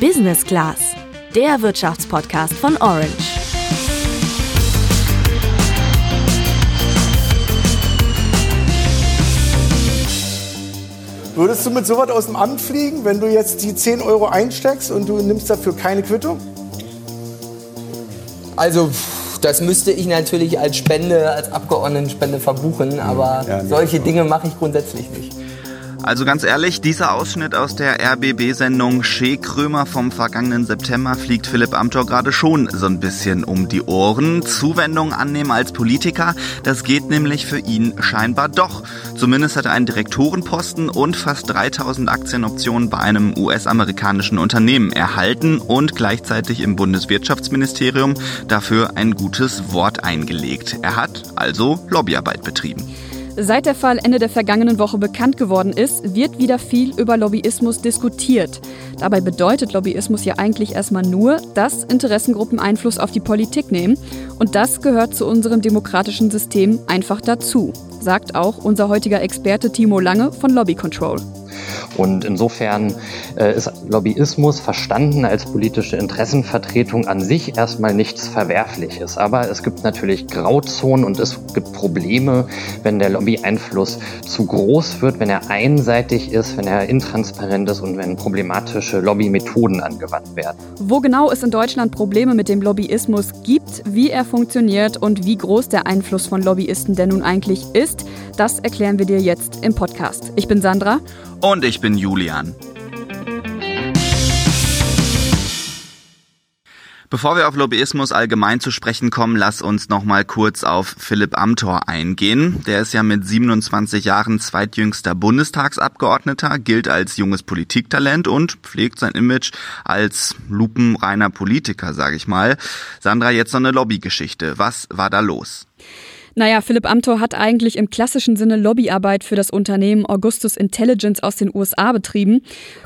Business Class, der Wirtschaftspodcast von Orange. Würdest du mit sowas aus dem Amt fliegen, wenn du jetzt die 10 Euro einsteckst und du nimmst dafür keine Quittung? Also, das müsste ich natürlich als Spende, als Abgeordnetenspende verbuchen, aber ja, solche Dinge mache ich grundsätzlich nicht. Also ganz ehrlich, dieser Ausschnitt aus der RBB-Sendung Shea Krömer vom vergangenen September fliegt Philipp Amthor gerade schon so ein bisschen um die Ohren. Zuwendung annehmen als Politiker, das geht nämlich für ihn scheinbar doch. Zumindest hat er einen Direktorenposten und fast 3000 Aktienoptionen bei einem US-amerikanischen Unternehmen erhalten und gleichzeitig im Bundeswirtschaftsministerium dafür ein gutes Wort eingelegt. Er hat also Lobbyarbeit betrieben. Seit der Fall Ende der vergangenen Woche bekannt geworden ist, wird wieder viel über Lobbyismus diskutiert. Dabei bedeutet Lobbyismus ja eigentlich erstmal nur, dass Interessengruppen Einfluss auf die Politik nehmen. Und das gehört zu unserem demokratischen System einfach dazu, sagt auch unser heutiger Experte Timo Lange von Lobby Control. Und insofern äh, ist Lobbyismus verstanden als politische Interessenvertretung an sich erstmal nichts Verwerfliches. Aber es gibt natürlich Grauzonen und es gibt Probleme, wenn der Lobbyeinfluss zu groß wird, wenn er einseitig ist, wenn er intransparent ist und wenn problematische Lobbymethoden angewandt werden. Wo genau es in Deutschland Probleme mit dem Lobbyismus gibt, wie er funktioniert und wie groß der Einfluss von Lobbyisten denn nun eigentlich ist, das erklären wir dir jetzt im Podcast. Ich bin Sandra. Und ich bin Julian. Bevor wir auf Lobbyismus allgemein zu sprechen kommen, lass uns noch mal kurz auf Philipp Amthor eingehen. Der ist ja mit 27 Jahren zweitjüngster Bundestagsabgeordneter, gilt als junges Politiktalent und pflegt sein Image als lupenreiner Politiker, sage ich mal. Sandra, jetzt so eine Lobbygeschichte. Was war da los? Naja, Philipp Amthor hat eigentlich im klassischen Sinne Lobbyarbeit für das Unternehmen Augustus Intelligence aus den USA betrieben.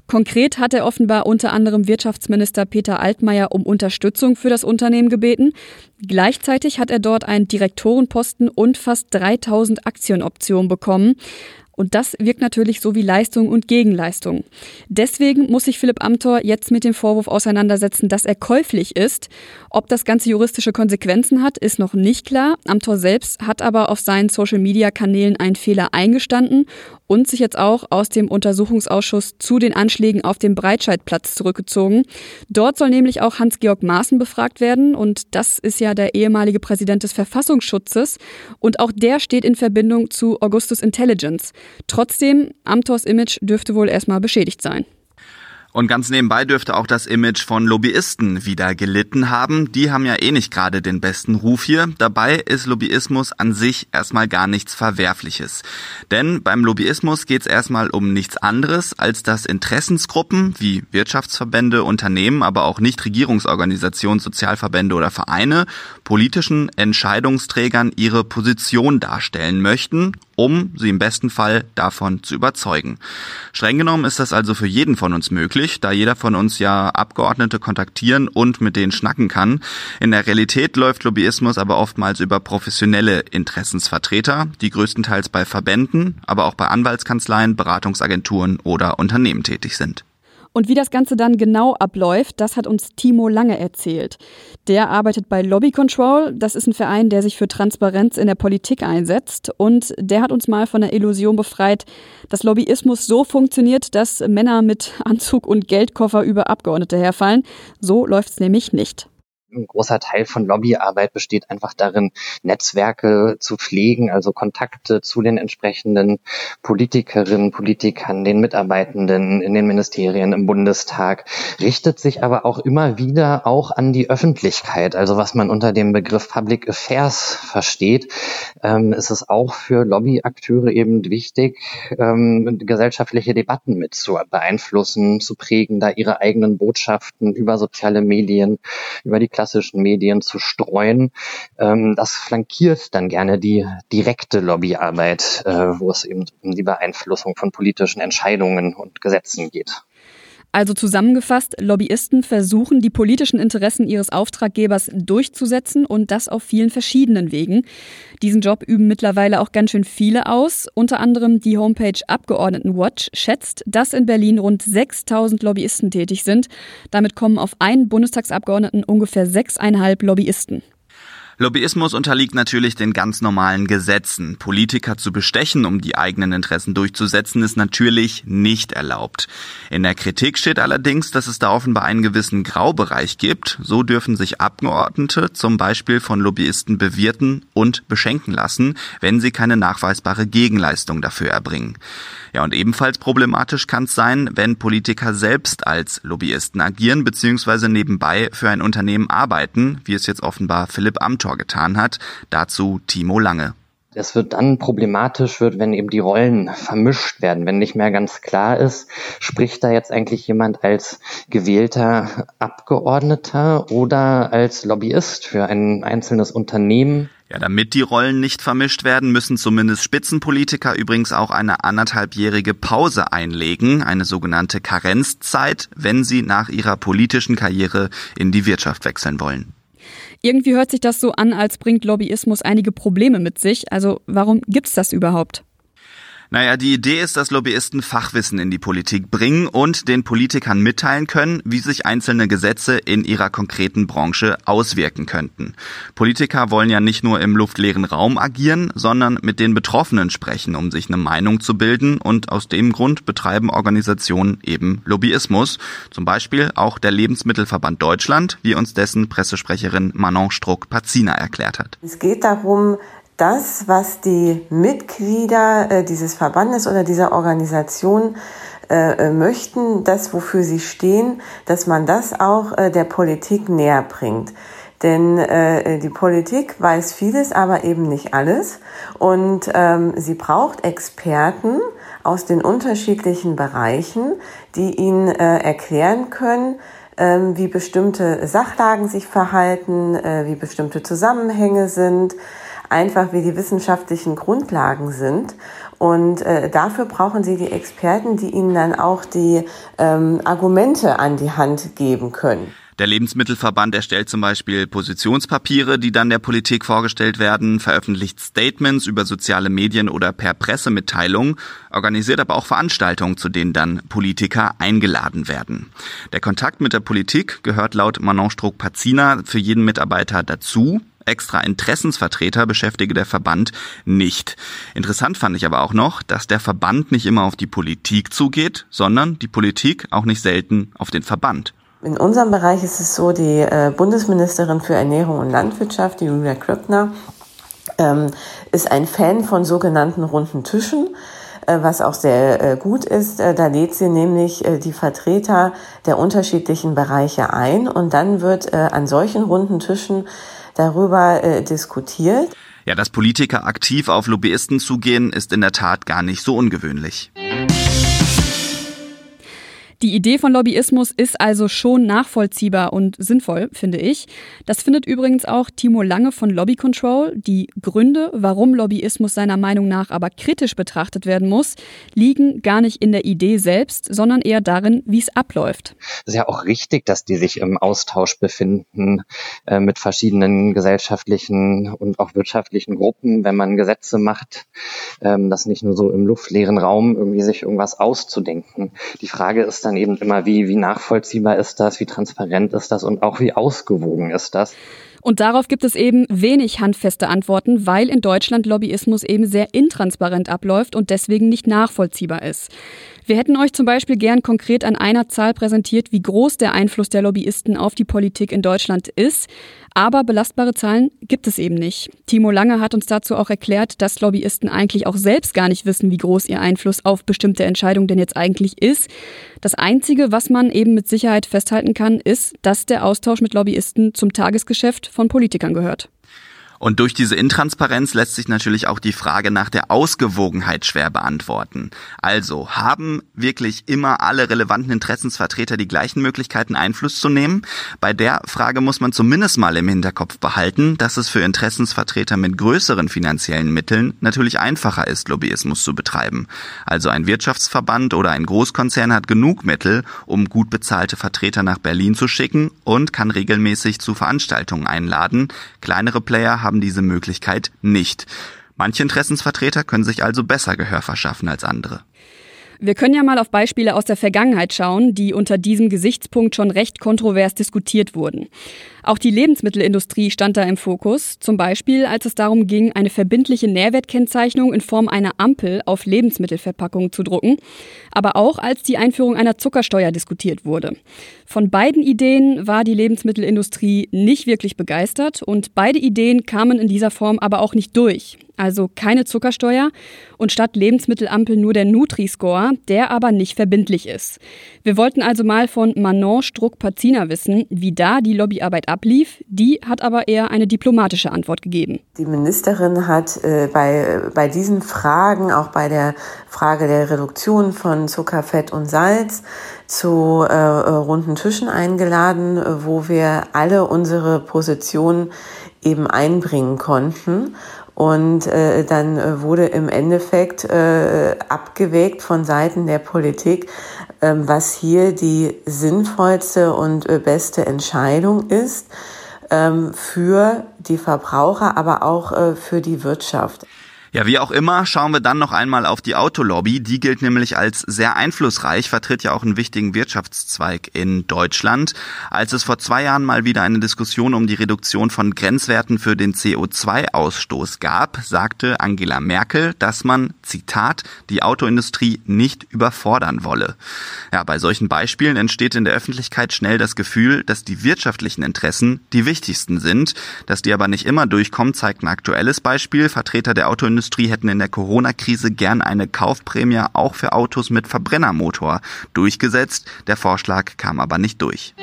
Konkret hat er offenbar unter anderem Wirtschaftsminister Peter Altmaier um Unterstützung für das Unternehmen gebeten. Gleichzeitig hat er dort einen Direktorenposten und fast 3000 Aktienoptionen bekommen. Und das wirkt natürlich so wie Leistung und Gegenleistung. Deswegen muss sich Philipp Amthor jetzt mit dem Vorwurf auseinandersetzen, dass er käuflich ist. Ob das Ganze juristische Konsequenzen hat, ist noch nicht klar. Amthor selbst hat aber auf seinen Social-Media-Kanälen einen Fehler eingestanden und sich jetzt auch aus dem Untersuchungsausschuss zu den Anschlägen auf dem Breitscheidplatz zurückgezogen. Dort soll nämlich auch Hans-Georg Maaßen befragt werden und das ist ja der ehemalige Präsident des Verfassungsschutzes und auch der steht in Verbindung zu Augustus Intelligence. Trotzdem, Amthors Image dürfte wohl erstmal beschädigt sein. Und ganz nebenbei dürfte auch das Image von Lobbyisten wieder gelitten haben. Die haben ja eh nicht gerade den besten Ruf hier. Dabei ist Lobbyismus an sich erstmal gar nichts Verwerfliches. Denn beim Lobbyismus geht es erstmal um nichts anderes, als dass Interessensgruppen wie Wirtschaftsverbände, Unternehmen, aber auch Nichtregierungsorganisationen, Sozialverbände oder Vereine politischen Entscheidungsträgern ihre Position darstellen möchten um sie im besten Fall davon zu überzeugen. Streng genommen ist das also für jeden von uns möglich, da jeder von uns ja Abgeordnete kontaktieren und mit denen schnacken kann. In der Realität läuft Lobbyismus aber oftmals über professionelle Interessensvertreter, die größtenteils bei Verbänden, aber auch bei Anwaltskanzleien, Beratungsagenturen oder Unternehmen tätig sind. Und wie das Ganze dann genau abläuft, das hat uns Timo Lange erzählt. Der arbeitet bei Lobby Control. Das ist ein Verein, der sich für Transparenz in der Politik einsetzt. Und der hat uns mal von der Illusion befreit, dass Lobbyismus so funktioniert, dass Männer mit Anzug und Geldkoffer über Abgeordnete herfallen. So läuft's nämlich nicht ein großer Teil von Lobbyarbeit besteht einfach darin, Netzwerke zu pflegen, also Kontakte zu den entsprechenden Politikerinnen, Politikern, den Mitarbeitenden in den Ministerien, im Bundestag, richtet sich aber auch immer wieder auch an die Öffentlichkeit. Also was man unter dem Begriff Public Affairs versteht, ähm, ist es auch für Lobbyakteure eben wichtig, ähm, gesellschaftliche Debatten mit zu beeinflussen, zu prägen, da ihre eigenen Botschaften über soziale Medien, über die klassischen Medien zu streuen. Ähm, das flankiert dann gerne die direkte Lobbyarbeit, äh, wo es eben um die Beeinflussung von politischen Entscheidungen und Gesetzen geht. Also zusammengefasst, Lobbyisten versuchen, die politischen Interessen ihres Auftraggebers durchzusetzen und das auf vielen verschiedenen Wegen. Diesen Job üben mittlerweile auch ganz schön viele aus. Unter anderem die Homepage Abgeordnetenwatch schätzt, dass in Berlin rund 6000 Lobbyisten tätig sind. Damit kommen auf einen Bundestagsabgeordneten ungefähr sechseinhalb Lobbyisten. Lobbyismus unterliegt natürlich den ganz normalen Gesetzen. Politiker zu bestechen, um die eigenen Interessen durchzusetzen, ist natürlich nicht erlaubt. In der Kritik steht allerdings, dass es da offenbar einen gewissen Graubereich gibt. So dürfen sich Abgeordnete zum Beispiel von Lobbyisten bewirten und beschenken lassen, wenn sie keine nachweisbare Gegenleistung dafür erbringen. Ja, und ebenfalls problematisch kann es sein, wenn Politiker selbst als Lobbyisten agieren bzw. nebenbei für ein Unternehmen arbeiten, wie es jetzt offenbar Philipp Amthor getan hat. Dazu Timo Lange. Es wird dann problematisch wird, wenn eben die Rollen vermischt werden, wenn nicht mehr ganz klar ist, spricht da jetzt eigentlich jemand als gewählter Abgeordneter oder als Lobbyist für ein einzelnes Unternehmen. Ja, damit die Rollen nicht vermischt werden, müssen zumindest Spitzenpolitiker übrigens auch eine anderthalbjährige Pause einlegen, eine sogenannte Karenzzeit, wenn sie nach ihrer politischen Karriere in die Wirtschaft wechseln wollen. Irgendwie hört sich das so an, als bringt Lobbyismus einige Probleme mit sich. Also warum gibt's das überhaupt? Naja, die Idee ist, dass Lobbyisten Fachwissen in die Politik bringen und den Politikern mitteilen können, wie sich einzelne Gesetze in ihrer konkreten Branche auswirken könnten. Politiker wollen ja nicht nur im luftleeren Raum agieren, sondern mit den Betroffenen sprechen, um sich eine Meinung zu bilden und aus dem Grund betreiben Organisationen eben Lobbyismus. Zum Beispiel auch der Lebensmittelverband Deutschland, wie uns dessen Pressesprecherin Manon Struck-Pazina erklärt hat. Es geht darum, das, was die Mitglieder äh, dieses Verbandes oder dieser Organisation äh, äh, möchten, das, wofür sie stehen, dass man das auch äh, der Politik näher bringt. Denn äh, die Politik weiß vieles, aber eben nicht alles. Und ähm, sie braucht Experten aus den unterschiedlichen Bereichen, die ihnen äh, erklären können, ähm, wie bestimmte Sachlagen sich verhalten, äh, wie bestimmte Zusammenhänge sind, einfach wie die wissenschaftlichen Grundlagen sind. Und äh, dafür brauchen Sie die Experten, die Ihnen dann auch die ähm, Argumente an die Hand geben können. Der Lebensmittelverband erstellt zum Beispiel Positionspapiere, die dann der Politik vorgestellt werden, veröffentlicht Statements über soziale Medien oder per Pressemitteilung, organisiert aber auch Veranstaltungen, zu denen dann Politiker eingeladen werden. Der Kontakt mit der Politik gehört laut Manon Struck-Pazina für jeden Mitarbeiter dazu extra Interessensvertreter beschäftige der Verband nicht. Interessant fand ich aber auch noch, dass der Verband nicht immer auf die Politik zugeht, sondern die Politik auch nicht selten auf den Verband. In unserem Bereich ist es so, die äh, Bundesministerin für Ernährung und Landwirtschaft, die Julia Klöckner, ähm, ist ein Fan von sogenannten runden Tischen äh, was auch sehr äh, gut ist. Da lädt sie nämlich die Vertreter der unterschiedlichen Bereiche ein und dann wird an solchen runden Tischen darüber äh, diskutiert. Ja, dass Politiker aktiv auf Lobbyisten zugehen, ist in der Tat gar nicht so ungewöhnlich. Die Idee von Lobbyismus ist also schon nachvollziehbar und sinnvoll, finde ich. Das findet übrigens auch Timo Lange von Lobby Control. Die Gründe, warum Lobbyismus seiner Meinung nach aber kritisch betrachtet werden muss, liegen gar nicht in der Idee selbst, sondern eher darin, wie es abläuft. Es ist ja auch richtig, dass die sich im Austausch befinden äh, mit verschiedenen gesellschaftlichen und auch wirtschaftlichen Gruppen, wenn man Gesetze macht, ähm, das nicht nur so im luftleeren Raum irgendwie sich irgendwas auszudenken. Die Frage ist dann, dann eben immer, wie, wie nachvollziehbar ist das, wie transparent ist das und auch wie ausgewogen ist das. Und darauf gibt es eben wenig handfeste Antworten, weil in Deutschland Lobbyismus eben sehr intransparent abläuft und deswegen nicht nachvollziehbar ist. Wir hätten euch zum Beispiel gern konkret an einer Zahl präsentiert, wie groß der Einfluss der Lobbyisten auf die Politik in Deutschland ist. Aber belastbare Zahlen gibt es eben nicht. Timo Lange hat uns dazu auch erklärt, dass Lobbyisten eigentlich auch selbst gar nicht wissen, wie groß ihr Einfluss auf bestimmte Entscheidungen denn jetzt eigentlich ist. Das Einzige, was man eben mit Sicherheit festhalten kann, ist, dass der Austausch mit Lobbyisten zum Tagesgeschäft von Politikern gehört. Und durch diese Intransparenz lässt sich natürlich auch die Frage nach der Ausgewogenheit schwer beantworten. Also, haben wirklich immer alle relevanten Interessensvertreter die gleichen Möglichkeiten, Einfluss zu nehmen? Bei der Frage muss man zumindest mal im Hinterkopf behalten, dass es für Interessensvertreter mit größeren finanziellen Mitteln natürlich einfacher ist, Lobbyismus zu betreiben. Also ein Wirtschaftsverband oder ein Großkonzern hat genug Mittel, um gut bezahlte Vertreter nach Berlin zu schicken und kann regelmäßig zu Veranstaltungen einladen. Kleinere Player haben diese Möglichkeit nicht. Manche Interessensvertreter können sich also besser Gehör verschaffen als andere. Wir können ja mal auf Beispiele aus der Vergangenheit schauen, die unter diesem Gesichtspunkt schon recht kontrovers diskutiert wurden. Auch die Lebensmittelindustrie stand da im Fokus, zum Beispiel als es darum ging, eine verbindliche Nährwertkennzeichnung in Form einer Ampel auf Lebensmittelverpackungen zu drucken, aber auch als die Einführung einer Zuckersteuer diskutiert wurde. Von beiden Ideen war die Lebensmittelindustrie nicht wirklich begeistert und beide Ideen kamen in dieser Form aber auch nicht durch also keine Zuckersteuer und statt Lebensmittelampel nur der Nutri-Score, der aber nicht verbindlich ist. Wir wollten also mal von Manon Struck-Pazina wissen, wie da die Lobbyarbeit ablief. Die hat aber eher eine diplomatische Antwort gegeben. Die Ministerin hat äh, bei, bei diesen Fragen, auch bei der Frage der Reduktion von Zucker, Fett und Salz, zu äh, runden Tischen eingeladen, wo wir alle unsere Positionen eben einbringen konnten. Und äh, dann äh, wurde im Endeffekt äh, abgewägt von Seiten der Politik, äh, was hier die sinnvollste und äh, beste Entscheidung ist äh, für die Verbraucher, aber auch äh, für die Wirtschaft. Ja, wie auch immer, schauen wir dann noch einmal auf die Autolobby. Die gilt nämlich als sehr einflussreich, vertritt ja auch einen wichtigen Wirtschaftszweig in Deutschland. Als es vor zwei Jahren mal wieder eine Diskussion um die Reduktion von Grenzwerten für den CO2-Ausstoß gab, sagte Angela Merkel, dass man, Zitat, die Autoindustrie nicht überfordern wolle. Ja, bei solchen Beispielen entsteht in der Öffentlichkeit schnell das Gefühl, dass die wirtschaftlichen Interessen die wichtigsten sind. Dass die aber nicht immer durchkommen, zeigt ein aktuelles Beispiel. Vertreter der Autoindustrie Autoindustrie hätten in der Corona-Krise gern eine Kaufprämie auch für Autos mit Verbrennermotor durchgesetzt. Der Vorschlag kam aber nicht durch.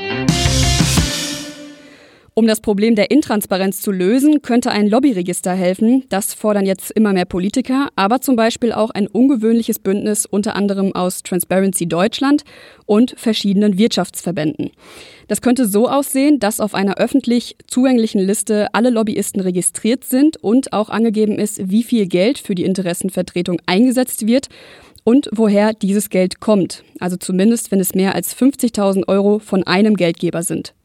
Um das Problem der Intransparenz zu lösen, könnte ein Lobbyregister helfen. Das fordern jetzt immer mehr Politiker, aber zum Beispiel auch ein ungewöhnliches Bündnis unter anderem aus Transparency Deutschland und verschiedenen Wirtschaftsverbänden. Das könnte so aussehen, dass auf einer öffentlich zugänglichen Liste alle Lobbyisten registriert sind und auch angegeben ist, wie viel Geld für die Interessenvertretung eingesetzt wird und woher dieses Geld kommt. Also zumindest, wenn es mehr als 50.000 Euro von einem Geldgeber sind.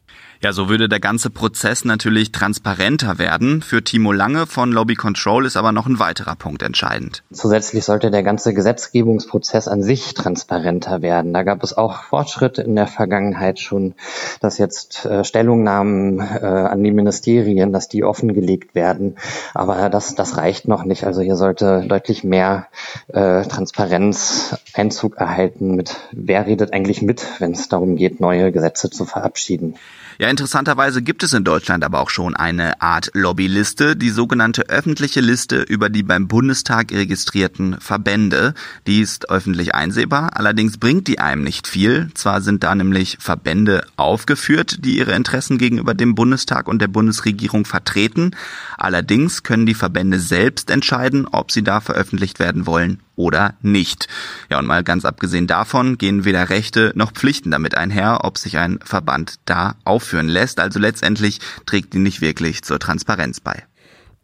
Ja, so würde der ganze Prozess natürlich transparenter werden. Für Timo Lange von Lobby Control ist aber noch ein weiterer Punkt entscheidend. Zusätzlich sollte der ganze Gesetzgebungsprozess an sich transparenter werden. Da gab es auch Fortschritte in der Vergangenheit schon, dass jetzt äh, Stellungnahmen äh, an die Ministerien, dass die offengelegt werden. Aber das, das reicht noch nicht. Also hier sollte deutlich mehr äh, Transparenz Einzug erhalten mit, wer redet eigentlich mit, wenn es darum geht, neue Gesetze zu verabschieden. Ja, interessanterweise gibt es in Deutschland aber auch schon eine Art Lobbyliste, die sogenannte öffentliche Liste über die beim Bundestag registrierten Verbände. Die ist öffentlich einsehbar, allerdings bringt die einem nicht viel. Zwar sind da nämlich Verbände aufgeführt, die ihre Interessen gegenüber dem Bundestag und der Bundesregierung vertreten, allerdings können die Verbände selbst entscheiden, ob sie da veröffentlicht werden wollen oder nicht. Ja, und mal ganz abgesehen davon gehen weder Rechte noch Pflichten damit einher, ob sich ein Verband da aufführen lässt. Also letztendlich trägt die nicht wirklich zur Transparenz bei.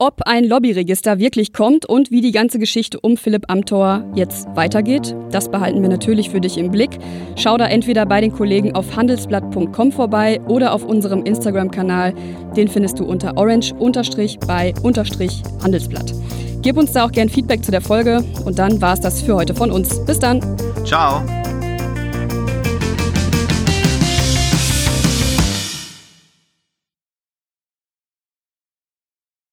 Ob ein Lobbyregister wirklich kommt und wie die ganze Geschichte um Philipp Amthor jetzt weitergeht, das behalten wir natürlich für dich im Blick. Schau da entweder bei den Kollegen auf handelsblatt.com vorbei oder auf unserem Instagram-Kanal. Den findest du unter orange-bei-handelsblatt. Gib uns da auch gern Feedback zu der Folge und dann war es das für heute von uns. Bis dann. Ciao.